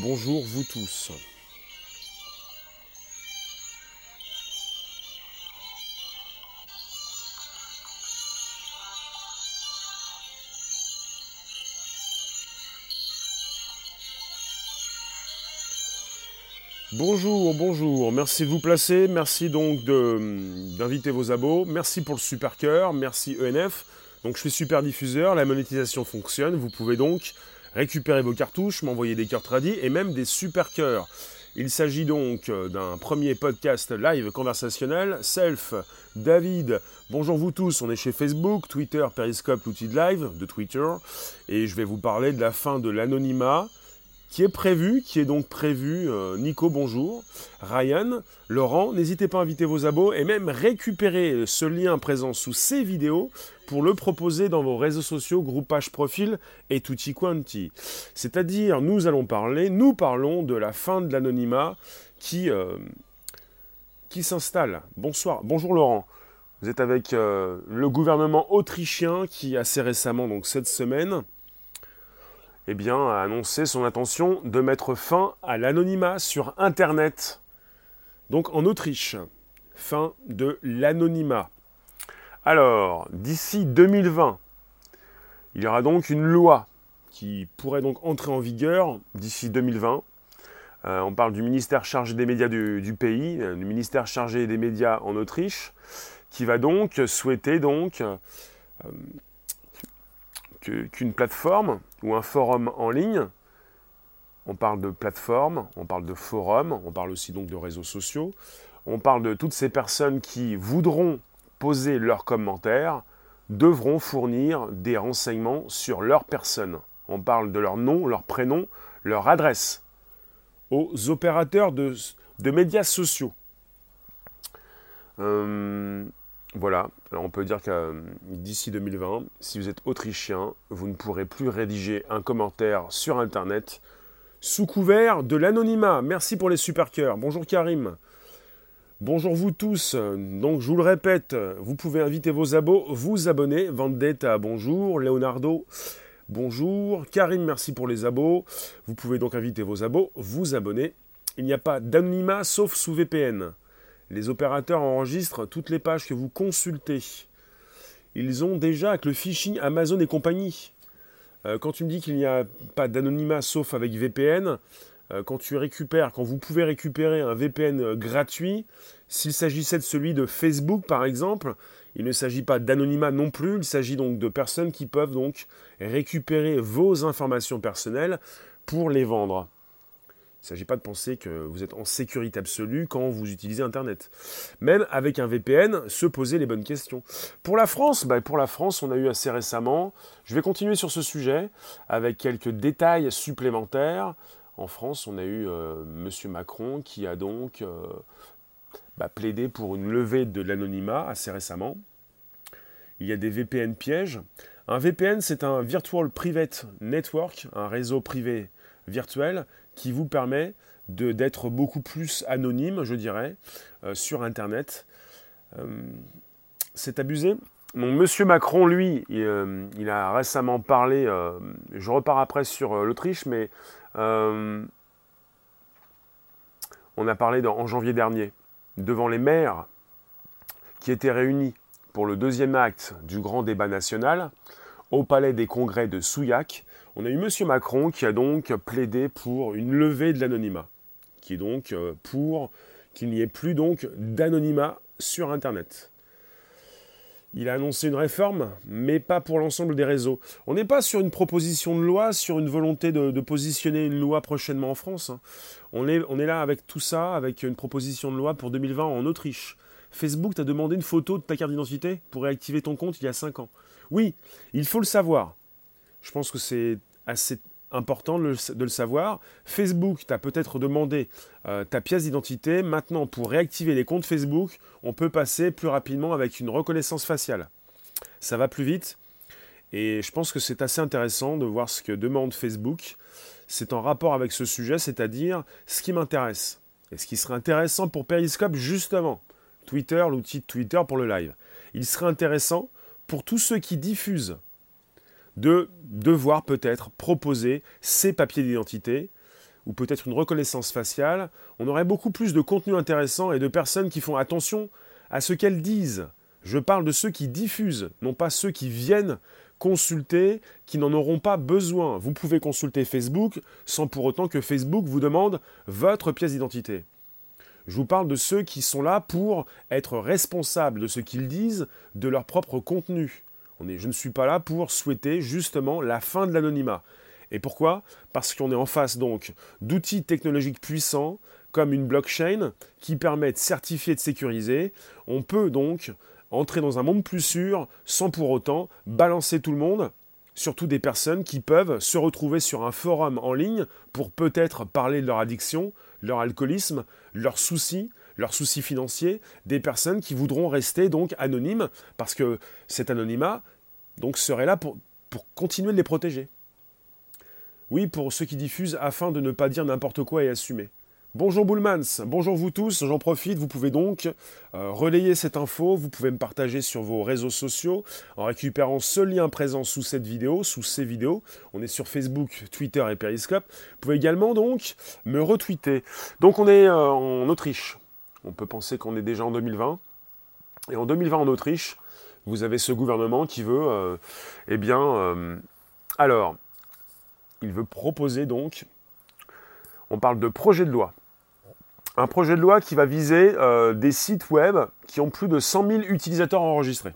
Bonjour vous tous. Bonjour, bonjour, merci de vous placer, merci donc d'inviter vos abos, merci pour le super cœur, merci ENF. Donc je suis super diffuseur, la monétisation fonctionne, vous pouvez donc récupérer vos cartouches, m'envoyer des cœurs tradis et même des super cœurs. Il s'agit donc d'un premier podcast live conversationnel. Self, David, bonjour vous tous, on est chez Facebook, Twitter, Periscope, l'outil de live de Twitter. Et je vais vous parler de la fin de l'anonymat, qui est prévu, qui est donc prévu. Euh, Nico, bonjour. Ryan, Laurent, n'hésitez pas à inviter vos abos et même récupérer ce lien présent sous ces vidéos pour le proposer dans vos réseaux sociaux, groupage profil et tutti quanti. C'est-à-dire, nous allons parler, nous parlons de la fin de l'anonymat qui, euh, s'installe. Bonsoir, bonjour Laurent. Vous êtes avec euh, le gouvernement autrichien qui assez récemment, donc cette semaine, eh bien, a annoncé son intention de mettre fin à l'anonymat sur Internet. Donc en Autriche, fin de l'anonymat. Alors, d'ici 2020, il y aura donc une loi qui pourrait donc entrer en vigueur d'ici 2020. Euh, on parle du ministère chargé des médias du, pays, euh, du ministère chargé des médias en Autriche, qui va donc souhaiter donc euh, qu'une plateforme ou un forum en ligne, on parle de plateforme, on parle de forum, on parle aussi donc de réseaux sociaux, on parle de toutes ces personnes qui voudront poser leurs commentaires, devront fournir des renseignements sur leur personne. On parle de leur nom, leur prénom, leur adresse aux opérateurs de, médias sociaux. Euh, voilà, alors on peut dire que euh, d'ici 2020, si vous êtes autrichien, vous ne pourrez plus rédiger un commentaire sur Internet sous couvert de l'anonymat. Merci pour les super cœurs. Bonjour Karim. Bonjour vous tous. Donc je vous le répète, vous pouvez inviter vos abos, vous abonner. Vendetta, bonjour. Leonardo, bonjour. Karim, merci pour les abos. Vous pouvez donc inviter vos abos, vous abonner. Il n'y a pas d'anonymat sauf sous VPN. Les opérateurs enregistrent toutes les pages que vous consultez. Ils ont déjà avec le phishing Amazon et compagnie. Euh, quand tu me dis qu'il n'y a pas d'anonymat sauf avec VPN, euh, quand tu récupères, quand vous pouvez récupérer un VPN euh, gratuit, s'il s'agissait de celui de Facebook par exemple, il ne s'agit pas d'anonymat non plus, il s'agit donc de personnes qui peuvent donc récupérer vos informations personnelles pour les vendre. Il ne s'agit pas de penser que vous êtes en sécurité absolue quand vous utilisez Internet. Même avec un VPN, se poser les bonnes questions. Pour la France, bah, pour la France, on a eu assez récemment, je vais continuer sur ce sujet avec quelques détails supplémentaires. En France, on a eu euh, M. Macron qui a donc euh, bah, plaidé pour une levée de l'anonymat assez récemment. Il y a des VPN pièges. Un VPN, c'est un Virtual Private Network, un réseau privé virtuel qui vous permet d'être beaucoup plus anonyme, je dirais, euh, sur Internet. Euh, c'est abusé. Monsieur Macron, lui, il, euh, a récemment parlé, je repars après sur l'Autriche, mais on a parlé en janvier dernier, devant les maires qui étaient réunis pour le deuxième acte du grand débat national au palais des congrès de Souillac, on a eu M. Macron qui a donc plaidé pour une levée de l'anonymat, qui est donc euh, pour qu'il n'y ait plus donc d'anonymat sur Internet. Il a annoncé une réforme, mais pas pour l'ensemble des réseaux. On n'est pas sur une proposition de loi, sur une volonté de, positionner une loi prochainement en France. Hein. On, est, on est là avec tout ça, avec une proposition de loi pour 2020 en Autriche. Facebook t'a demandé une photo de ta carte d'identité pour réactiver ton compte il y a 5 ans. Oui, il faut le savoir. Je pense que c'est assez important de le, savoir. Facebook t'a peut-être demandé euh, ta pièce d'identité. Maintenant, pour réactiver les comptes Facebook, on peut passer plus rapidement avec une reconnaissance faciale. Ça va plus vite. Et je pense que c'est assez intéressant de voir ce que demande Facebook. C'est en rapport avec ce sujet, c'est-à-dire ce qui m'intéresse. Et ce qui serait intéressant pour Periscope, justement, Twitter, l'outil de Twitter pour le live. Il serait intéressant pour tous ceux qui diffusent de devoir peut-être proposer ces papiers d'identité ou peut-être une reconnaissance faciale, on aurait beaucoup plus de contenu intéressant et de personnes qui font attention à ce qu'elles disent. Je parle de ceux qui diffusent, non pas ceux qui viennent consulter, qui n'en auront pas besoin. Vous pouvez consulter Facebook sans pour autant que Facebook vous demande votre pièce d'identité. Je vous parle de ceux qui sont là pour être responsables de ce qu'ils disent, de leur propre contenu. Je ne suis pas là pour souhaiter justement la fin de l'anonymat. Et pourquoi? Parce qu'on est en face donc d'outils technologiques puissants comme une blockchain qui permet de certifier, de sécuriser. On peut donc entrer dans un monde plus sûr sans pour autant balancer tout le monde, surtout des personnes qui peuvent se retrouver sur un forum en ligne pour peut-être parler de leur addiction, leur alcoolisme, leurs soucis, leurs soucis financiers, des personnes qui voudront rester donc anonymes parce que cet anonymat donc serait là pour, pour continuer de les protéger. Oui, pour ceux qui diffusent afin de ne pas dire n'importe quoi et assumer. Bonjour Bullmans, bonjour vous tous, j'en profite, vous pouvez donc euh, relayer cette info, vous pouvez me partager sur vos réseaux sociaux en récupérant ce lien présent sous cette vidéo, sous ces vidéos. On est sur Facebook, Twitter et Periscope. Vous pouvez également donc me retweeter. Donc on est euh, en Autriche. On peut penser qu'on est déjà en 2020. Et en 2020 en Autriche, vous avez ce gouvernement qui veut, euh, eh bien, alors, il veut proposer donc, on parle de projet de loi un projet de loi qui va viser euh, des sites web qui ont plus de 100 000 utilisateurs enregistrés.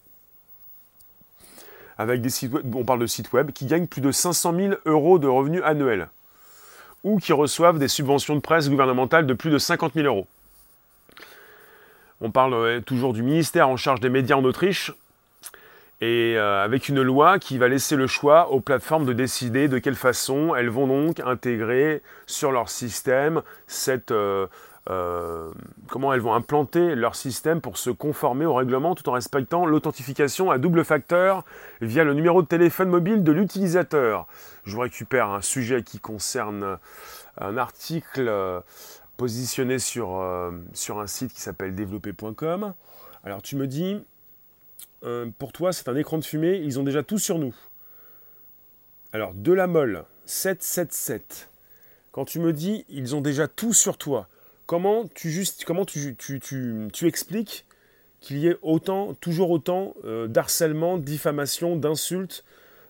Avec des sites web, on parle de sites web qui gagnent plus de 500 000 euros de revenus annuels ou qui reçoivent des subventions de presse gouvernementales de plus de 50 000 euros. On parle toujours du ministère en charge des médias en Autriche et euh, avec une loi qui va laisser le choix aux plateformes de décider de quelle façon elles vont donc intégrer sur leur système cette, euh, euh, comment elles vont implanter leur système pour se conformer au règlement tout en respectant l'authentification à double facteur via le numéro de téléphone mobile de l'utilisateur. Je vous récupère un sujet qui concerne un article euh, positionné sur, euh, sur un site qui s'appelle développer.com. Alors tu me dis, pour toi c'est un écran de fumée, ils ont déjà tout sur nous. Alors de la molle 777. Quand tu me dis ils ont déjà tout sur toi, comment tu, juste, comment tu, tu, tu, expliques qu'il y ait autant, toujours autant euh, d'harcèlement, de diffamation, d'insultes,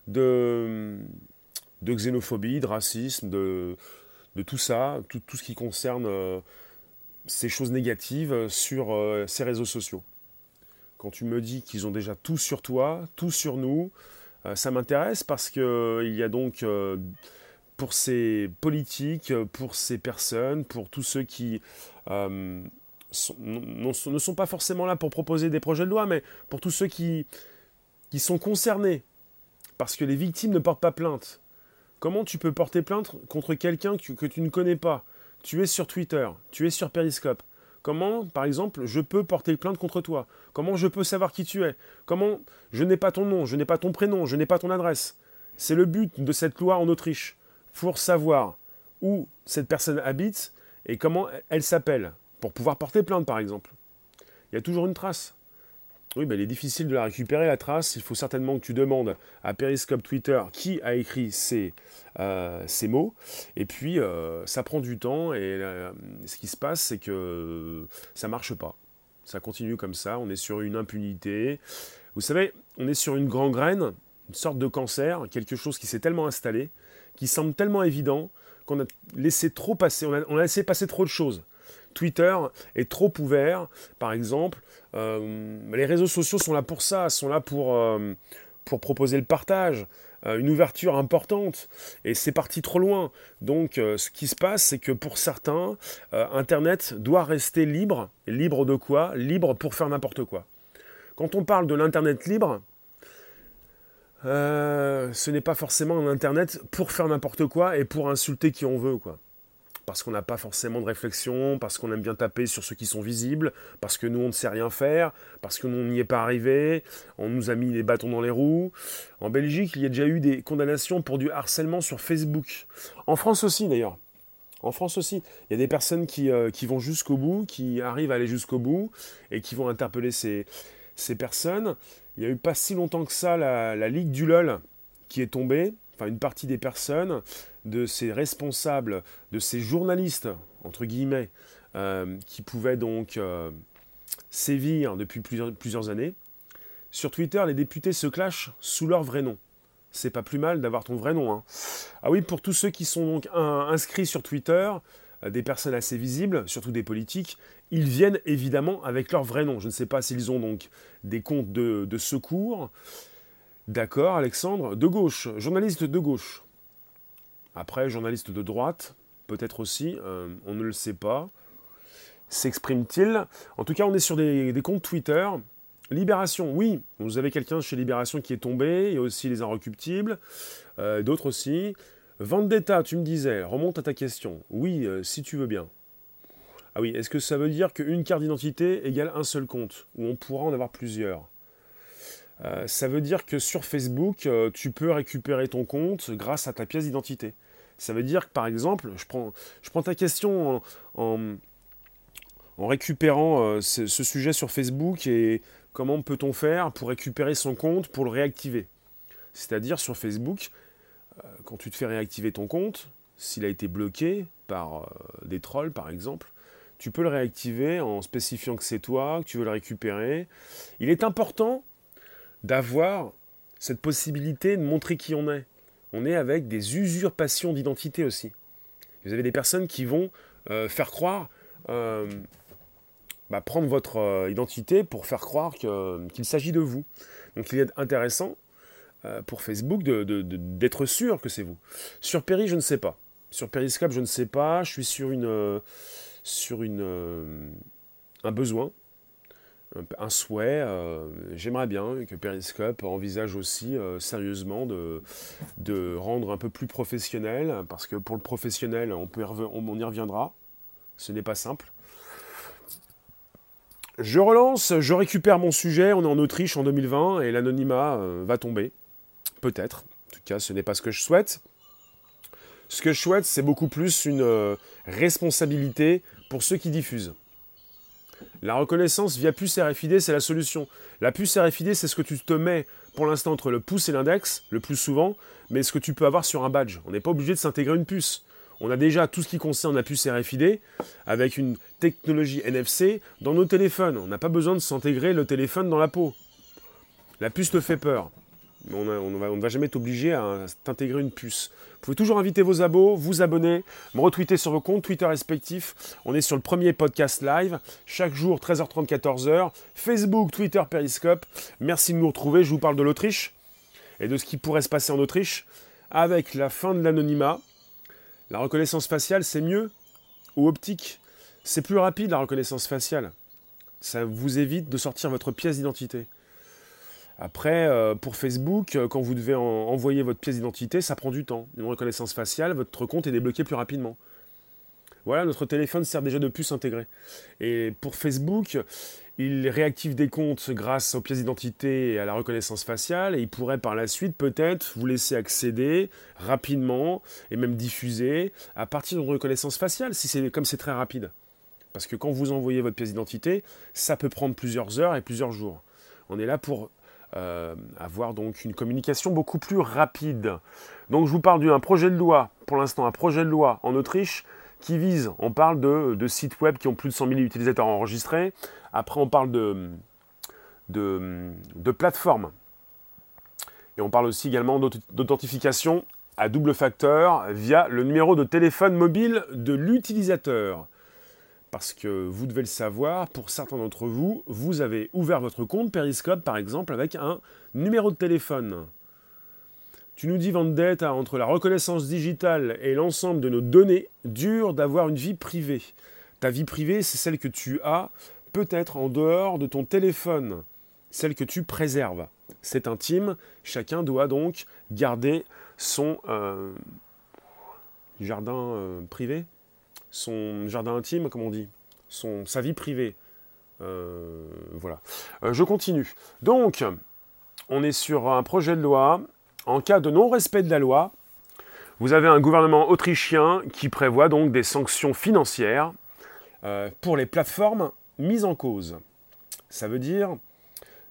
de, de xénophobie, de racisme, de, de tout ça, tout, ce qui concerne euh, ces choses négatives sur euh, ces réseaux sociaux. Quand tu me dis qu'ils ont déjà tout sur toi, tout sur nous, ça m'intéresse parce qu'il y a donc pour ces politiques, pour ces personnes, pour tous ceux qui euh, ne sont pas forcément là pour proposer des projets de loi, mais pour tous ceux qui sont concernés, parce que les victimes ne portent pas plainte. Comment tu peux porter plainte contre quelqu'un que, tu ne connais pas? Tu es sur Twitter, tu es sur Periscope. Comment, par exemple, je peux porter plainte contre toi? Comment je peux savoir qui tu es? Comment je n'ai pas ton nom, je n'ai pas ton prénom, je n'ai pas ton adresse? C'est le but de cette loi en Autriche pour savoir où cette personne habite et comment elle s'appelle, pour pouvoir porter plainte par exemple. Il y a toujours une trace. Oui, mais il est difficile de la récupérer, la trace. Il faut certainement que tu demandes à Periscope Twitter qui a écrit ces, euh, ces mots. Et puis, euh, ça prend du temps. Et euh, ce qui se passe, c'est que ça marche pas. Ça continue comme ça. On est sur une impunité. Vous savez, on est sur une gangrène, une sorte de cancer, quelque chose qui s'est tellement installé qui semble tellement évident qu'on a laissé trop passer, on a, laissé passer trop de choses. Twitter est trop ouvert, par exemple. Euh, les réseaux sociaux sont là pour ça, sont là pour, euh, pour proposer le partage, euh, une ouverture importante. Et c'est parti trop loin. Donc ce qui se passe, c'est que pour certains, Internet doit rester libre. Libre de quoi? Libre pour faire n'importe quoi. Quand on parle de l'Internet libre, ce n'est pas forcément un Internet pour faire n'importe quoi et pour insulter qui on veut, quoi. Parce qu'on n'a pas forcément de réflexion, parce qu'on aime bien taper sur ceux qui sont visibles, parce que nous on ne sait rien faire, parce que nous on n'y est pas arrivé, on nous a mis les bâtons dans les roues. En Belgique, il y a déjà eu des condamnations pour du harcèlement sur Facebook. En France aussi d'ailleurs. En France aussi, il y a des personnes qui, euh, vont jusqu'au bout, qui arrivent à aller jusqu'au bout et qui vont interpeller ces, personnes. Il y a eu pas si longtemps que ça la, Ligue du LOL qui est tombée, enfin une partie des personnes, de ces responsables, de ces journalistes, entre guillemets, euh, qui pouvaient donc euh, sévir depuis plusieurs, années. Sur Twitter, les députés se clashent sous leur vrai nom. C'est pas plus mal d'avoir ton vrai nom. Hein. Ah oui, pour tous ceux qui sont donc inscrits sur Twitter, euh, des personnes assez visibles, surtout des politiques, ils viennent évidemment avec leur vrai nom. Je ne sais pas s'ils ont donc des comptes de secours. D'accord, Alexandre, de gauche, journaliste de gauche. Après, journaliste de droite, peut-être aussi, euh, on ne le sait pas. S'exprime-t-il? En tout cas, on est sur des, comptes Twitter. Libération, oui, vous avez quelqu'un chez Libération qui est tombé, il y a aussi les inrecuptibles, euh, d'autres aussi. Vendetta, tu me disais, remonte à ta question. Oui, euh, si tu veux bien. Ah oui, est-ce que ça veut dire qu'une carte d'identité égale un seul compte, ou on pourra en avoir plusieurs? Ça veut dire que sur Facebook, tu peux récupérer ton compte grâce à ta pièce d'identité. Ça veut dire que, par exemple, je prends, ta question en, récupérant euh, ce, sujet sur Facebook et comment peut-on faire pour récupérer son compte, pour le réactiver? C'est-à-dire sur Facebook, euh, quand tu te fais réactiver ton compte, s'il a été bloqué par euh, des trolls par exemple, tu peux le réactiver en spécifiant que c'est toi, que tu veux le récupérer. Il est important d'avoir cette possibilité de montrer qui on est on est avec des usurpations d'identité aussi. Vous avez des personnes qui vont euh, faire croire, euh, bah, prendre votre euh, identité pour faire croire qu'il s'agit de vous. Donc il est intéressant pour Facebook d'être sûr que c'est vous. Sur Péri, je ne sais pas. Sur Periscope, je ne sais pas. Je suis sur, une, sur une, un besoin un souhait. Euh, j'aimerais bien que Periscope envisage aussi euh, sérieusement de, rendre un peu plus professionnel, parce que pour le professionnel, on, y reviendra. Ce n'est pas simple. Je relance, je récupère mon sujet. On est en Autriche en 2020 et l'anonymat euh, va tomber. Peut-être. En tout cas, ce n'est pas ce que je souhaite. Ce que je souhaite, c'est beaucoup plus une responsabilité pour ceux qui diffusent. La reconnaissance via puce RFID, c'est la solution. La puce RFID, c'est ce que tu te mets pour l'instant entre le pouce et l'index, le plus souvent, mais ce que tu peux avoir sur un badge. On n'est pas obligé de s'intégrer une puce. On a déjà tout ce qui concerne la puce RFID avec une technologie NFC dans nos téléphones. On n'a pas besoin de s'intégrer le téléphone dans la peau. La puce te fait peur on, ne va jamais t'obliger à t'intégrer une puce. Vous pouvez toujours inviter vos abos, vous abonner, me retweeter sur vos comptes Twitter respectifs. On est sur le premier podcast live, chaque jour 13h30, 14h, Facebook, Twitter, Periscope. Merci de nous retrouver, je vous parle de l'Autriche et de ce qui pourrait se passer en Autriche avec la fin de l'anonymat. La reconnaissance faciale, c'est mieux ou optique? C'est plus rapide la reconnaissance faciale. Ça vous évite de sortir votre pièce d'identité. Après, euh, pour Facebook, euh, quand vous devez envoyer votre pièce d'identité, ça prend du temps. Une reconnaissance faciale, votre compte est débloqué plus rapidement. Voilà, notre téléphone sert déjà de puce intégrée. Et pour Facebook, il réactive des comptes grâce aux pièces d'identité et à la reconnaissance faciale, et il pourrait par la suite peut-être vous laisser accéder rapidement et même diffuser à partir d'une reconnaissance faciale, si c'est comme c'est très rapide. Parce que quand vous envoyez votre pièce d'identité, ça peut prendre plusieurs heures et plusieurs jours. On est là pour euh, avoir donc une communication beaucoup plus rapide. Donc je vous parle d'un projet de loi, pour l'instant un projet de loi en Autriche qui vise, on parle de, sites web qui ont plus de 100 000 utilisateurs enregistrés, après on parle de, de, plateformes, et on parle aussi également d'authentification à double facteur via le numéro de téléphone mobile de l'utilisateur parce que vous devez le savoir, pour certains d'entre vous, vous avez ouvert votre compte Periscope par exemple avec un numéro de téléphone. Tu nous dis Vendetta, entre la reconnaissance digitale et l'ensemble de nos données, dur d'avoir une vie privée. Ta vie privée, c'est celle que tu as peut-être en dehors de ton téléphone, celle que tu préserves. C'est intime, chacun doit donc garder son euh, jardin euh, privé, son jardin intime, comme on dit, son, sa vie privée. Euh, voilà. Euh, je continue. Donc, on est sur un projet de loi. En cas de non-respect de la loi, vous avez un gouvernement autrichien qui prévoit donc des sanctions financières euh, pour les plateformes mises en cause. Ça veut dire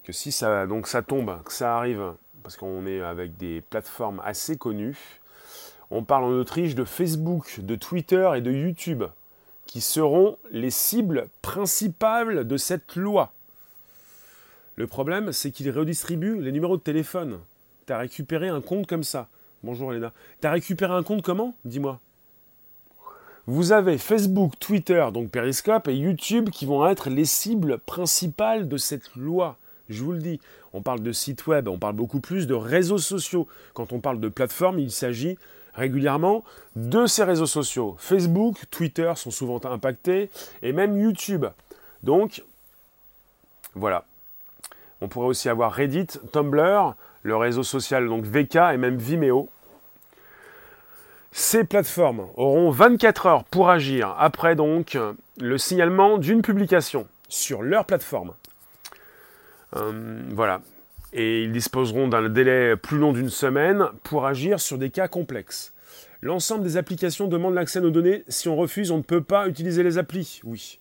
que si ça, ça tombe, que ça arrive, parce qu'on est avec des plateformes assez connues, On parle en Autriche de Facebook, de Twitter et de YouTube, qui seront les cibles principales de cette loi. Le problème, c'est qu'ils redistribuent les numéros de téléphone. Tu as récupéré un compte comme ça. Bonjour Elena. Tu as récupéré un compte comment Dis-moi? Vous avez Facebook, Twitter, donc Periscope, et YouTube qui vont être les cibles principales de cette loi. Je vous le dis, on parle de sites web, on parle beaucoup plus de réseaux sociaux. Quand on parle de plateforme, il s'agit régulièrement de ces réseaux sociaux. Facebook, Twitter sont souvent impactés, et même YouTube. Donc, voilà. On pourrait aussi avoir Reddit, Tumblr, le réseau social donc VK et même Vimeo. Ces plateformes auront 24 heures pour agir après donc le signalement d'une publication sur leur plateforme. Euh, voilà. Et ils disposeront d'un délai plus long d'une semaine pour agir sur des cas complexes. L'ensemble des applications demandent l'accès à nos données. Si on refuse, on ne peut pas utiliser les applis. Oui.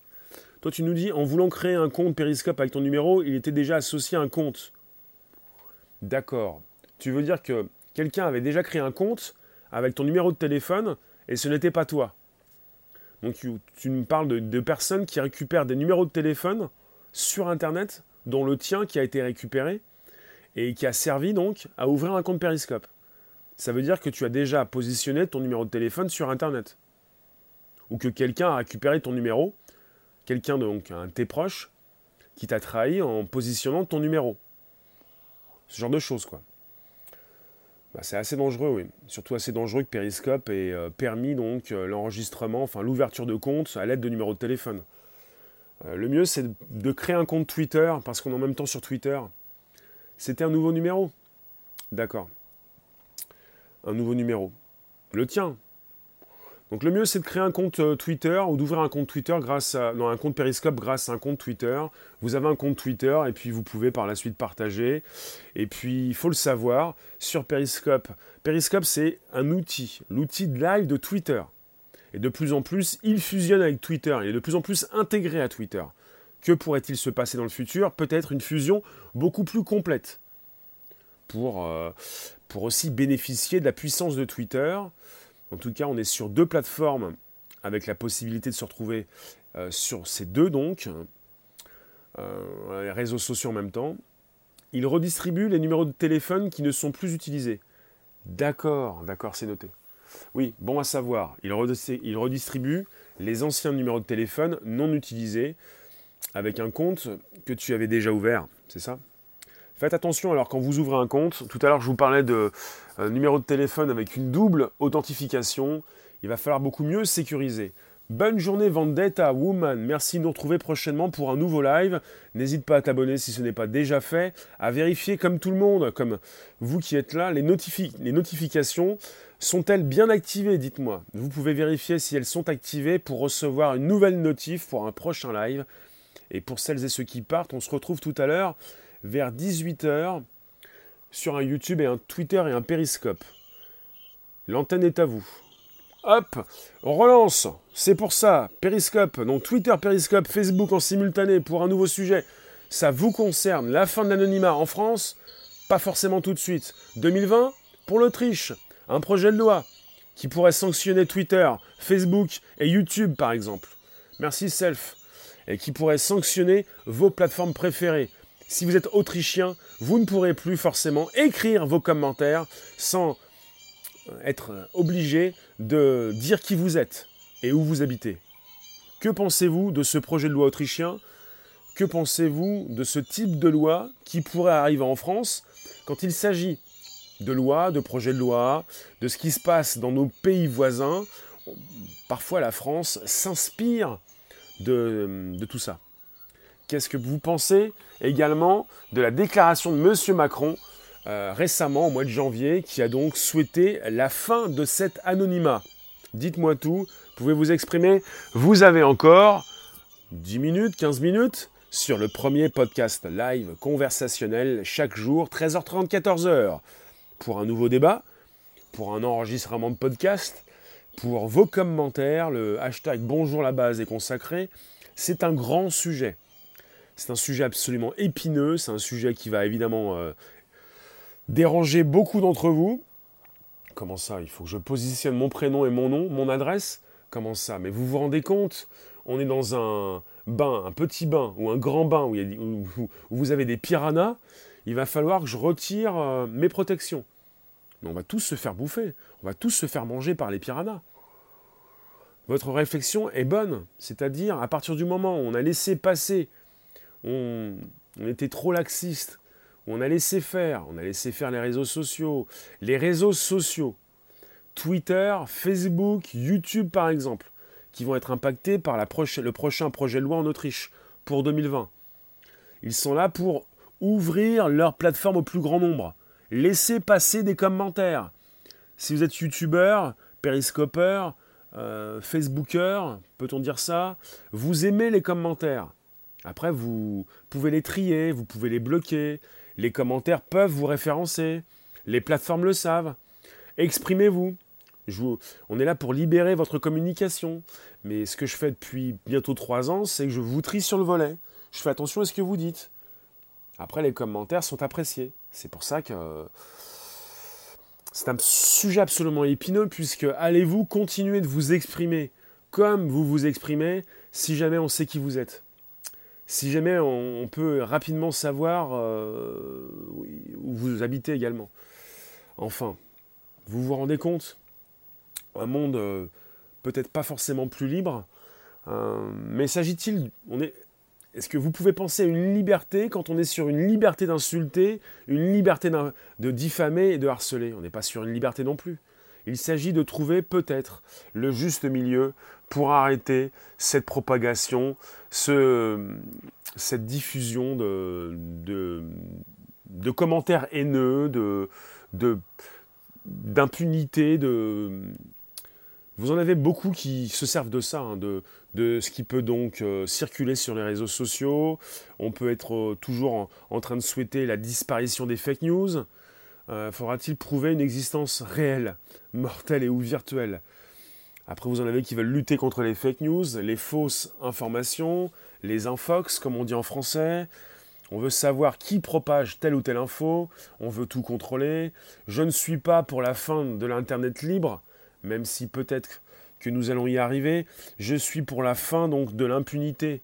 Toi, tu nous dis, en voulant créer un compte Periscope avec ton numéro, il était déjà associé à un compte. D'accord. Tu veux dire que quelqu'un avait déjà créé un compte avec ton numéro de téléphone et ce n'était pas toi. Donc tu, me parles de, personnes qui récupèrent des numéros de téléphone sur Internet, dont le tien qui a été récupéré et qui a servi donc à ouvrir un compte Periscope. Ça veut dire que tu as déjà positionné ton numéro de téléphone sur Internet. Ou que quelqu'un a récupéré ton numéro, quelqu'un donc un de tes proches, qui t'a trahi en positionnant ton numéro. Ce genre de choses, quoi. Bah, c'est assez dangereux, oui. Surtout assez dangereux que Periscope ait euh, permis donc euh, l'enregistrement, enfin l'ouverture de compte à l'aide de numéros de téléphone. Euh, le mieux, c'est de créer un compte Twitter, parce qu'on est en même temps sur Twitter. C'était un nouveau numéro. D'accord. Un nouveau numéro. Le tien, donc le mieux c'est de créer un compte euh, Twitter ou d'ouvrir un compte Twitter grâce à non, un compte Periscope grâce à un compte Twitter. Vous avez un compte Twitter et puis vous pouvez par la suite partager. Et puis il faut le savoir sur Periscope. Periscope c'est un outil, l'outil de live de Twitter. Et de plus en plus, il fusionne avec Twitter, il est de plus en plus intégré à Twitter. Que pourrait-il se passer dans le futur? Peut-être une fusion beaucoup plus complète pour, euh, pour aussi bénéficier de la puissance de Twitter en tout cas, on est sur deux plateformes avec la possibilité de se retrouver euh, sur ces deux, donc, euh, les réseaux sociaux en même temps. Il redistribue les numéros de téléphone qui ne sont plus utilisés. D'accord, d'accord, c'est noté. Oui, bon à savoir, il redistribue les anciens numéros de téléphone non utilisés avec un compte que tu avais déjà ouvert, c'est ça? Faites attention alors quand vous ouvrez un compte. Tout à l'heure, je vous parlais de euh, numéro de téléphone avec une double authentification. Il va falloir beaucoup mieux sécuriser. Bonne journée Vendetta Woman. Merci de nous retrouver prochainement pour un nouveau live. N'hésite pas à t'abonner si ce n'est pas déjà fait, à vérifier comme tout le monde, comme vous qui êtes là, les, les notifications sont-elles bien activées Dites-moi. Vous pouvez vérifier si elles sont activées pour recevoir une nouvelle notif pour un prochain live. Et pour celles et ceux qui partent, on se retrouve tout à l'heure vers 18h sur un YouTube et un Twitter et un Periscope. L'antenne est à vous. Hop, on relance. C'est pour ça. Periscope, donc Twitter, Periscope, Facebook en simultané pour un nouveau sujet. Ça vous concerne. La fin de l'anonymat en France Pas forcément tout de suite. 2020 Pour l'Autriche. Un projet de loi qui pourrait sanctionner Twitter, Facebook et YouTube par exemple. Merci Self. Et qui pourrait sanctionner vos plateformes préférées. Si vous êtes autrichien, vous ne pourrez plus forcément écrire vos commentaires sans être obligé de dire qui vous êtes et où vous habitez. Que pensez-vous de ce projet de loi autrichien? Que pensez-vous de ce type de loi qui pourrait arriver en France quand il s'agit de lois, de projets de loi, de ce qui se passe dans nos pays voisins? Parfois la France s'inspire de, tout ça. Qu'est-ce que vous pensez également de la déclaration de M. Macron euh, récemment, au mois de janvier, qui a donc souhaité la fin de cet anonymat? Dites-moi tout, pouvez vous exprimer? Vous avez encore 10 minutes, 15 minutes sur le premier podcast live conversationnel chaque jour, 13h30, 14h, pour un nouveau débat, pour un enregistrement de podcast, pour vos commentaires, le hashtag Bonjour la base est consacré. C'est un grand sujet. C'est un sujet absolument épineux, c'est un sujet qui va évidemment euh, déranger beaucoup d'entre vous. Comment ça Il faut que je positionne mon prénom et mon nom, mon adresse? Comment ça? Mais vous vous rendez compte? On est dans un bain, un petit bain ou un grand bain où, vous avez des piranhas. Il va falloir que je retire euh, mes protections. On va tous se faire bouffer. On va tous se faire manger par les piranhas. Votre réflexion est bonne. C'est-à-dire, à partir du moment où on a laissé passer, on, était trop laxiste, on a laissé faire, on a laissé faire les réseaux sociaux. Les réseaux sociaux, Twitter, Facebook, YouTube par exemple, qui vont être impactés par le prochain projet de loi en Autriche pour 2020. Ils sont là pour ouvrir leur plateforme au plus grand nombre. Laissez passer des commentaires. Si vous êtes youtubeur, périscopeur, euh, facebooker, peut-on dire ça, vous aimez les commentaires. Après, vous pouvez les trier, vous pouvez les bloquer. Les commentaires peuvent vous référencer. Les plateformes le savent. Exprimez-vous. on est là pour libérer votre communication. Mais ce que je fais depuis bientôt trois ans, c'est que je vous trie sur le volet. Je fais attention à ce que vous dites. Après, les commentaires sont appréciés. C'est pour ça que c'est un sujet absolument épineux, puisque allez-vous continuer de vous exprimer comme vous vous exprimez si jamais on sait qui vous êtes? Si jamais on, peut rapidement savoir euh, où vous habitez également. Enfin, vous vous rendez compte? Un monde euh, peut-être pas forcément plus libre, euh, mais s'agit-il, on est-ce que vous pouvez penser à une liberté quand on est sur une liberté d'insulter, une liberté de diffamer et de harceler? On n'est pas sur une liberté non plus. Il s'agit de trouver peut-être le juste milieu pour arrêter cette propagation, cette diffusion de, commentaires haineux, de, d'impunité, vous en avez beaucoup qui se servent de ça, hein, de, de, ce qui peut donc euh, circuler sur les réseaux sociaux. On peut être euh, toujours en, train de souhaiter la disparition des fake news. Euh, faudra-t-il prouver une existence réelle, mortelle et ou virtuelle? Après, vous en avez qui veulent lutter contre les fake news, les fausses informations, les infox, comme on dit en français. On veut savoir qui propage telle ou telle info, on veut tout contrôler. Je ne suis pas pour la fin de l'Internet libre, même si peut-être que nous allons y arriver. Je suis pour la fin donc de l'impunité,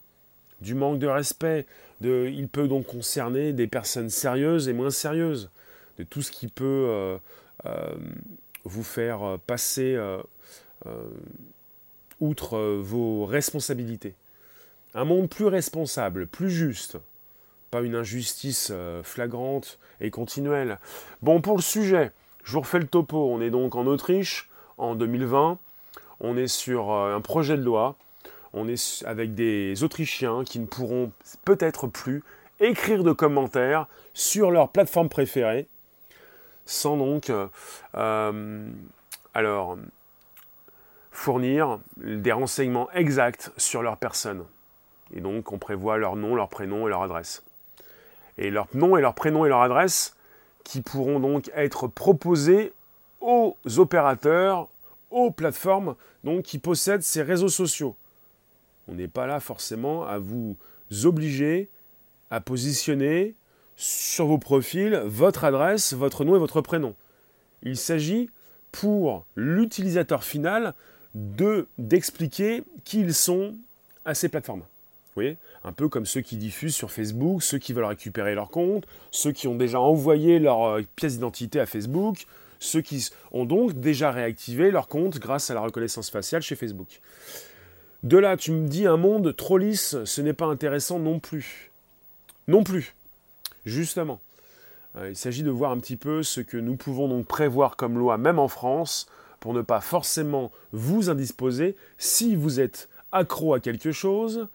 du manque de respect. Il peut donc concerner des personnes sérieuses et moins sérieuses de tout ce qui peut euh, euh, vous faire euh, passer outre vos responsabilités. Un monde plus responsable, plus juste, pas une injustice flagrante et continuelle. Bon, pour le sujet, je vous refais le topo. On est donc en Autriche en 2020. On est sur un projet de loi. On est avec des Autrichiens qui ne pourront peut-être plus écrire de commentaires sur leur plateforme préférée sans donc euh, alors fournir des renseignements exacts sur leur personne. Et donc on prévoit leur nom, leur prénom et leur adresse. Et leur nom et leur prénom et leur adresse qui pourront donc être proposés aux opérateurs, aux plateformes donc, qui possèdent ces réseaux sociaux. On n'est pas là forcément à vous obliger à positionner sur vos profils votre adresse, votre nom et votre prénom. Il s'agit pour l'utilisateur final de d'expliquer qui ils sont à ces plateformes. Vous Un peu comme ceux qui diffusent sur Facebook, ceux qui veulent récupérer leur compte, ceux qui ont déjà envoyé leur euh, pièce d'identité à Facebook, ceux qui ont donc déjà réactivé leur compte grâce à la reconnaissance faciale chez Facebook. De là, tu me dis un monde trop lisse, ce n'est pas intéressant non plus. Non plus. Justement, euh, il s'agit de voir un petit peu ce que nous pouvons donc prévoir comme loi, même en France, pour ne pas forcément vous indisposer si vous êtes accro à quelque chose.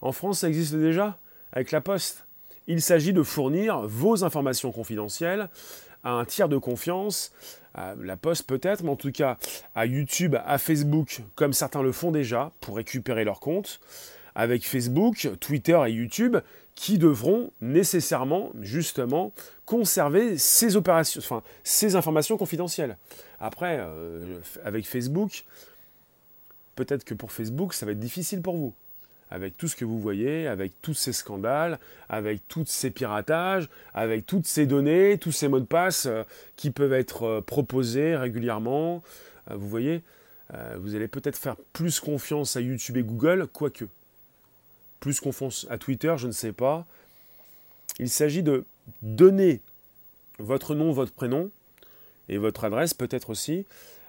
En France, ça existe déjà avec la Poste. Il s'agit de fournir vos informations confidentielles à un tiers de confiance, à la Poste peut-être, mais en tout cas à YouTube, à Facebook, comme certains le font déjà, pour récupérer leur compte, avec Facebook, Twitter et YouTube, qui devront nécessairement, justement, conserver ces opérations, enfin, ces informations confidentielles. Après, euh, avec Facebook, peut-être que pour Facebook, ça va être difficile pour vous. Avec tout ce que vous voyez, avec tous ces scandales, avec tous ces piratages, avec toutes ces données, tous ces mots de passe euh, qui peuvent être euh, proposés régulièrement. Euh, vous voyez, vous allez peut-être faire plus confiance à YouTube et Google, quoique. Plus confiance à Twitter, je ne sais pas. Il s'agit de donner votre nom, votre prénom et votre adresse peut-être aussi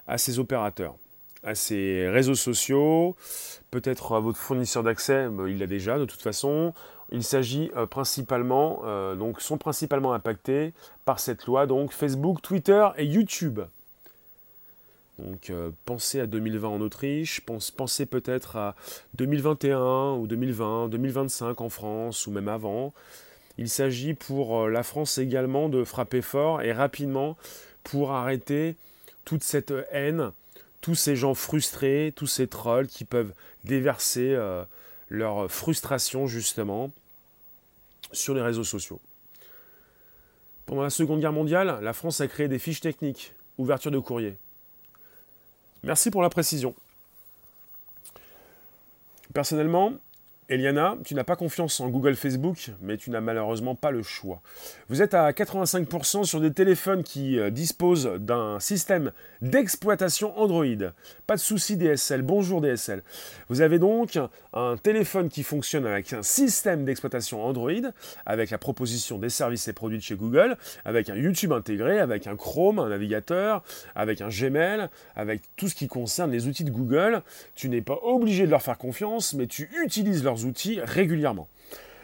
à ces opérateurs à ses réseaux sociaux, peut-être à votre fournisseur d'accès, il l'a déjà de toute façon. Il s'agit euh, principalement, euh, donc sont principalement impactés par cette loi, donc Facebook, Twitter et YouTube. Donc euh, pensez à 2020 en Autriche, pensez peut-être à 2021 ou 2020, 2025 en France ou même avant. Il s'agit pour la France également de frapper fort et rapidement pour arrêter toute cette haine tous ces gens frustrés, tous ces trolls qui peuvent déverser euh, leur frustration justement sur les réseaux sociaux. Pendant la Seconde Guerre mondiale, la France a créé des fiches techniques, ouverture de courrier. Merci pour la précision. Personnellement, Eliana, tu n'as pas confiance en Google Facebook, mais tu n'as malheureusement pas le choix. Vous êtes à 85% sur des téléphones qui euh, disposent d'un système d'exploitation Android. Pas de souci DSL, bonjour DSL. Vous avez donc un téléphone qui fonctionne avec un système d'exploitation Android, avec la proposition des services et produits de chez Google, avec un YouTube intégré, avec un Chrome, un navigateur, avec un Gmail, avec tout ce qui concerne les outils de Google. Tu n'es pas obligé de leur faire confiance, mais tu utilises leur outils régulièrement.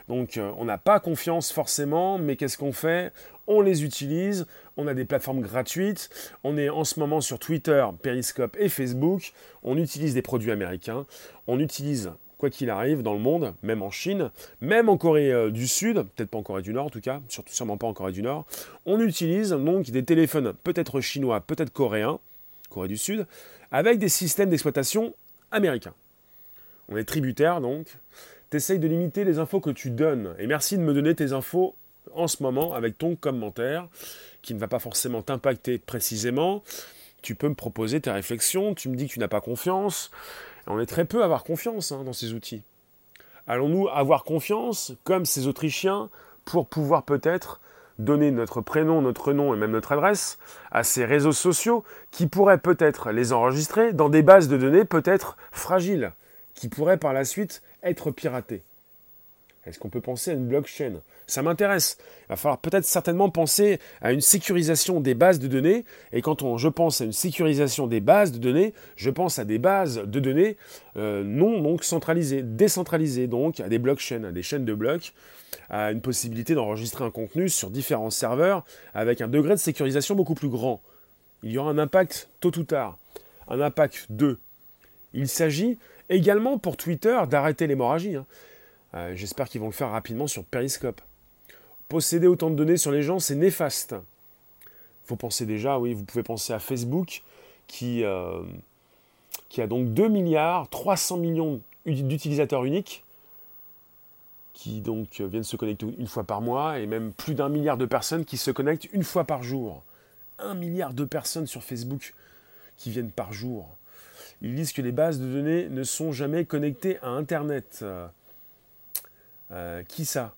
Donc euh, on n'a pas confiance forcément, mais qu'est-ce qu'on fait? On les utilise, on a des plateformes gratuites, on est en ce moment sur Twitter, Periscope et Facebook, on utilise des produits américains, on utilise quoi qu'il arrive dans le monde, même en Chine, même en Corée euh, du Sud, peut-être pas en Corée du Nord en tout cas, surtout sûrement pas en Corée du Nord, on utilise donc des téléphones peut-être chinois, peut-être coréens, Corée du Sud, avec des systèmes d'exploitation américains. On est tributaire donc. T'essayes de limiter les infos que tu donnes. Et merci de me donner tes infos en ce moment avec ton commentaire qui ne va pas forcément t'impacter précisément. Tu peux me proposer tes réflexions. Tu me dis que tu n'as pas confiance. On est très peu à avoir confiance hein, dans ces outils. Allons-nous avoir confiance, comme ces Autrichiens, pour pouvoir peut-être donner notre prénom, notre nom et même notre adresse à ces réseaux sociaux qui pourraient peut-être les enregistrer dans des bases de données peut-être fragiles? Qui pourrait par la suite être piraté. Est-ce qu'on peut penser à une blockchain? Ça m'intéresse. Il va falloir peut-être certainement penser à une sécurisation des bases de données. Et quand on, je pense à une sécurisation des bases de données, je pense à des bases de données euh, non donc centralisées, décentralisées, donc à des blockchains, à des chaînes de blocs, à une possibilité d'enregistrer un contenu sur différents serveurs avec un degré de sécurisation beaucoup plus grand. Il y aura un impact tôt ou tard. Un impact 2. Il s'agit Également pour Twitter d'arrêter l'hémorragie. Hein. Euh, j'espère qu'ils vont le faire rapidement sur Periscope. Posséder autant de données sur les gens, c'est néfaste. Faut penser déjà, oui, vous pouvez penser à Facebook qui, euh, qui a donc 2 milliards 300 millions d'utilisateurs uniques qui donc viennent se connecter une fois par mois et même plus d'un milliard de personnes qui se connectent une fois par jour. Un milliard de personnes sur Facebook qui viennent par jour. Ils disent que les bases de données ne sont jamais connectées à Internet. Euh, qui ça?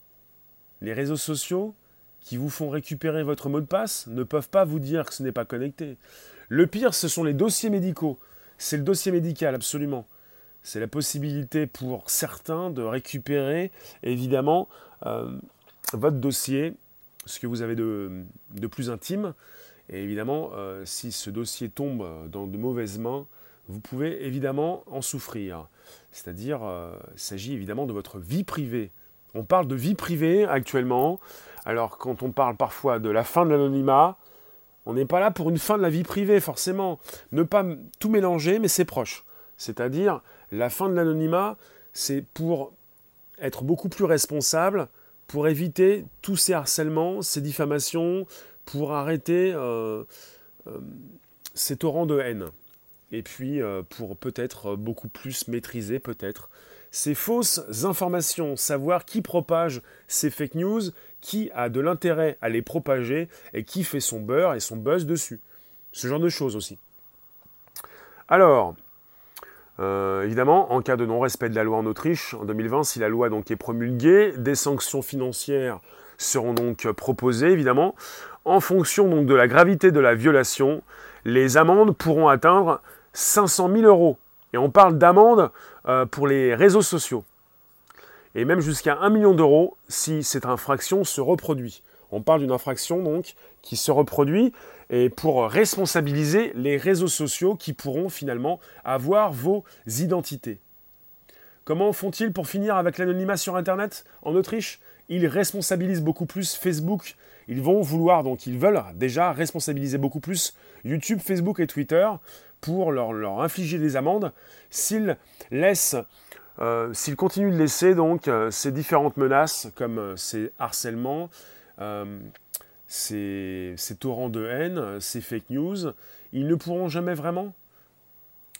Les réseaux sociaux qui vous font récupérer votre mot de passe ne peuvent pas vous dire que ce n'est pas connecté. Le pire, ce sont les dossiers médicaux. C'est le dossier médical, absolument. C'est la possibilité pour certains de récupérer, évidemment, euh, votre dossier, ce que vous avez de, plus intime. Et évidemment, euh, si ce dossier tombe dans de mauvaises mains, vous pouvez évidemment en souffrir. C'est-à-dire, euh, il s'agit évidemment de votre vie privée. On parle de vie privée actuellement. Alors quand on parle parfois de la fin de l'anonymat, on n'est pas là pour une fin de la vie privée forcément. Ne pas tout mélanger, mais c'est proche. C'est-à-dire, la fin de l'anonymat, c'est pour être beaucoup plus responsable, pour éviter tous ces harcèlements, ces diffamations, pour arrêter euh, euh, ces torrents de haine et puis euh, pour peut-être beaucoup plus maîtriser peut-être ces fausses informations, savoir qui propage ces fake news, qui a de l'intérêt à les propager et qui fait son beurre et son buzz dessus. Ce genre de choses aussi. Alors, Euh, évidemment, en cas de non-respect de la loi en Autriche, en 2020, si la loi donc est promulguée, des sanctions financières seront donc proposées, évidemment. En fonction donc de la gravité de la violation, les amendes pourront atteindre 500 000 euros. Et on parle d'amendes euh, pour les réseaux sociaux. Et même jusqu'à 1 million d'euros si cette infraction se reproduit. On parle d'une infraction donc qui se reproduit et pour responsabiliser les réseaux sociaux qui pourront finalement avoir vos identités. Comment font-ils pour finir avec l'anonymat sur Internet en Autriche? Ils responsabilisent beaucoup plus Facebook. Ils vont vouloir, donc ils veulent déjà responsabiliser beaucoup plus YouTube, Facebook et Twitter pour leur, infliger des amendes s'ils laissent euh, s'ils continuent de laisser donc euh, ces différentes menaces comme euh, ces harcèlements, ces, torrents de haine, ces fake news, ils ne pourront jamais vraiment.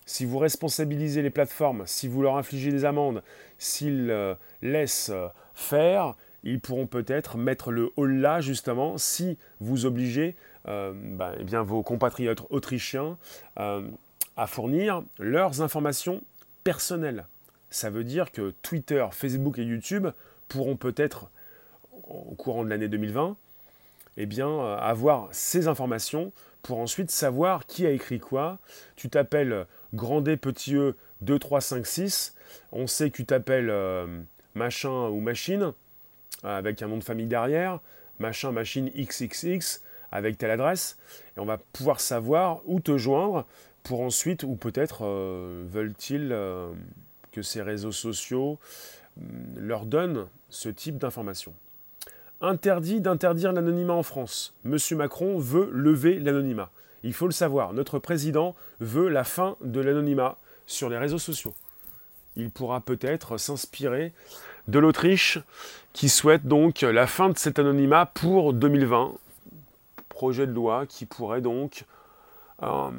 Si vous responsabilisez les plateformes, si vous leur infligez des amendes, s'ils laissent faire, ils pourront peut-être mettre le haut là justement si vous obligez bah, eh bien, vos compatriotes autrichiens à fournir leurs informations personnelles ça veut dire que Twitter, Facebook et YouTube pourront peut-être, au courant de l'année 2020, eh euh, avoir ces informations pour ensuite savoir qui a écrit quoi. Tu t'appelles Grandet Petit E 2, 3, 5, 6. On sait que tu t'appelles euh, machin ou machine avec un nom de famille derrière. Machin, machine XXX avec telle adresse. Et on va pouvoir savoir où te joindre pour ensuite, ou peut-être euh, veulent-ils que ces réseaux sociaux mm, leur donnent ce type d'informations. Interdit d'interdire l'anonymat en France. Monsieur Macron veut lever l'anonymat. Il faut le savoir, notre président veut la fin de l'anonymat sur les réseaux sociaux. Il pourra peut-être s'inspirer de l'Autriche qui souhaite donc la fin de cet anonymat pour 2020. Projet de loi qui pourrait donc euh,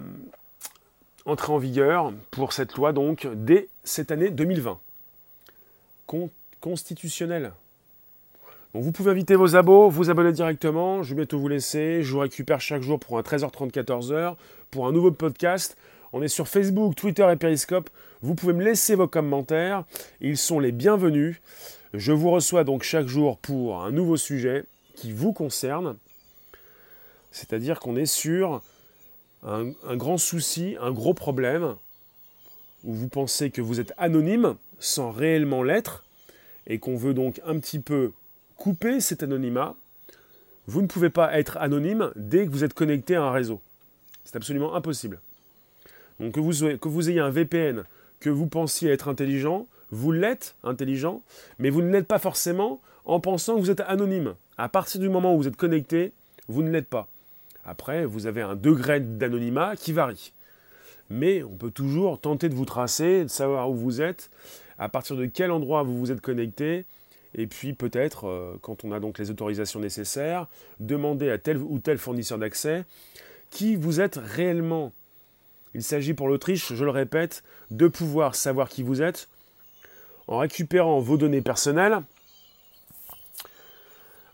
entrer en vigueur pour cette loi donc dès cette année 2020. constitutionnelle. vous pouvez inviter vos abos, vous abonner directement, je vais bientôt vous laisser, je vous récupère chaque jour pour un 13h30, 14h, pour un nouveau podcast. On est sur Facebook, Twitter et Periscope. Vous pouvez me laisser vos commentaires, ils sont les bienvenus. Je vous reçois donc chaque jour pour un nouveau sujet qui vous concerne. C'est-à-dire qu'on est sur un, grand souci, un gros problème, où vous pensez que vous êtes anonyme sans réellement l'être, et qu'on veut donc un petit peu couper cet anonymat, vous ne pouvez pas être anonyme dès que vous êtes connecté à un réseau. C'est absolument impossible. Donc que vous, ayez un VPN, que vous pensiez être intelligent, vous l'êtes intelligent, mais vous ne l'êtes pas forcément en pensant que vous êtes anonyme. À partir du moment où vous êtes connecté, vous ne l'êtes pas. Après, vous avez un degré d'anonymat qui varie. Mais on peut toujours tenter de vous tracer, de savoir où vous êtes, à partir de quel endroit vous vous êtes connecté, et puis peut-être, euh, quand on a donc les autorisations nécessaires, demander à tel ou tel fournisseur d'accès qui vous êtes réellement. Il s'agit pour l'Autriche, je le répète, de pouvoir savoir qui vous êtes en récupérant vos données personnelles.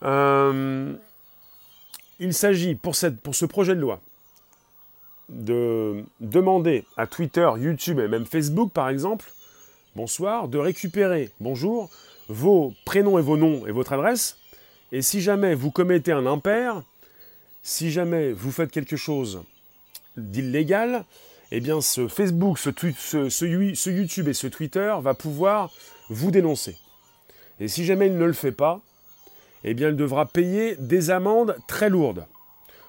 Euh, il s'agit pour, ce projet de loi de demander à Twitter, YouTube et même Facebook par exemple, bonsoir, de récupérer, bonjour, vos prénoms et vos noms et votre adresse. Et si jamais vous commettez un impair, si jamais vous faites quelque chose d'illégal, eh bien ce Facebook, ce, ce, YouTube et ce Twitter va pouvoir vous dénoncer. Et si jamais il ne le fait pas, eh bien, il devra payer des amendes très lourdes.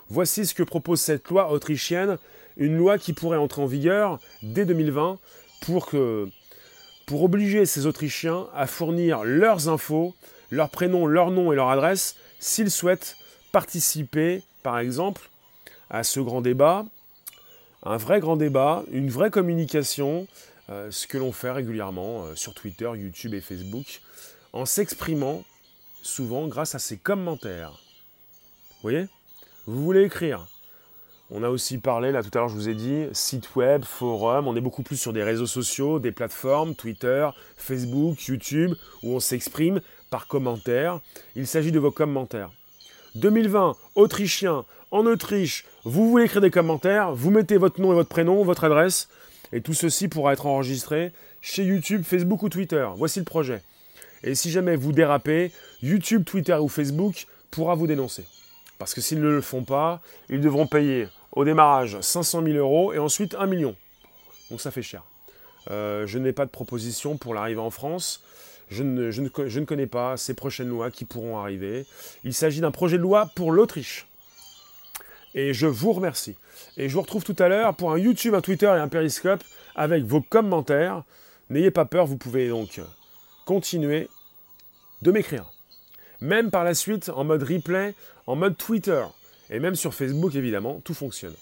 Voici ce que propose cette loi autrichienne, une loi qui pourrait entrer en vigueur dès 2020 pour, que, pour obliger ces Autrichiens à fournir leurs infos, leurs prénoms, leur nom et leur adresse s'ils souhaitent participer, par exemple, à ce grand débat, un vrai grand débat, une vraie communication, euh, ce que l'on fait régulièrement euh, sur Twitter, YouTube et Facebook, en s'exprimant souvent grâce à ses commentaires. Vous voyez? Vous voulez écrire. On a aussi parlé, là tout à l'heure je vous ai dit, site web, forum, on est beaucoup plus sur des réseaux sociaux, des plateformes, Twitter, Facebook, YouTube, où on s'exprime par commentaires. Il s'agit de vos commentaires. 2020, Autrichien, en Autriche, vous voulez écrire des commentaires, vous mettez votre nom et votre prénom, votre adresse, Et tout ceci pourra être enregistré chez YouTube, Facebook ou Twitter. Voici le projet. Et si jamais vous dérapez, YouTube, Twitter ou Facebook pourra vous dénoncer. Parce que s'ils ne le font pas, ils devront payer au démarrage 500 000 euros et ensuite 1 million. Donc ça fait cher. Euh, je n'ai pas de proposition pour l'arrivée en France. Je ne, je ne connais pas ces prochaines lois qui pourront arriver. Il s'agit d'un projet de loi pour l'Autriche. Et je vous remercie. Et je vous retrouve tout à l'heure pour un YouTube, un Twitter et un Periscope avec vos commentaires. N'ayez pas peur, vous pouvez donc continuer de m'écrire. Même par la suite en mode replay, en mode Twitter et même sur Facebook évidemment, tout fonctionne.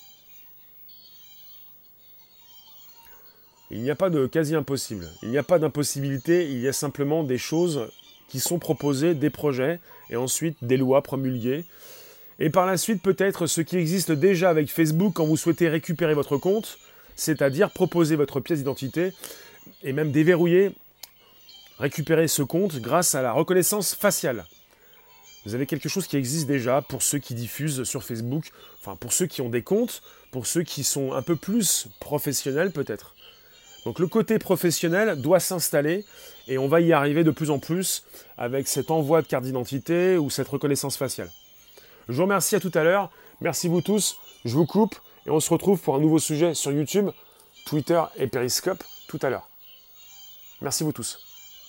Il n'y a pas de quasi impossible. Il n'y a pas d'impossibilité, il y a simplement des choses qui sont proposées, des projets, et ensuite des lois promulguées. Et par la suite, peut-être ce qui existe déjà avec Facebook quand vous souhaitez récupérer votre compte, c'est-à-dire proposer votre pièce d'identité et même déverrouiller, récupérer ce compte grâce à la reconnaissance faciale. Vous avez quelque chose qui existe déjà pour ceux qui diffusent sur Facebook, enfin pour ceux qui ont des comptes, pour ceux qui sont un peu plus professionnels peut-être. Donc le côté professionnel doit s'installer et on va y arriver de plus en plus avec cet envoi de carte d'identité ou cette reconnaissance faciale. Je vous remercie à tout à l'heure. Merci vous tous. Je vous coupe et on se retrouve pour un nouveau sujet sur YouTube, Twitter et Periscope tout à l'heure. Merci vous tous.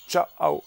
Ciao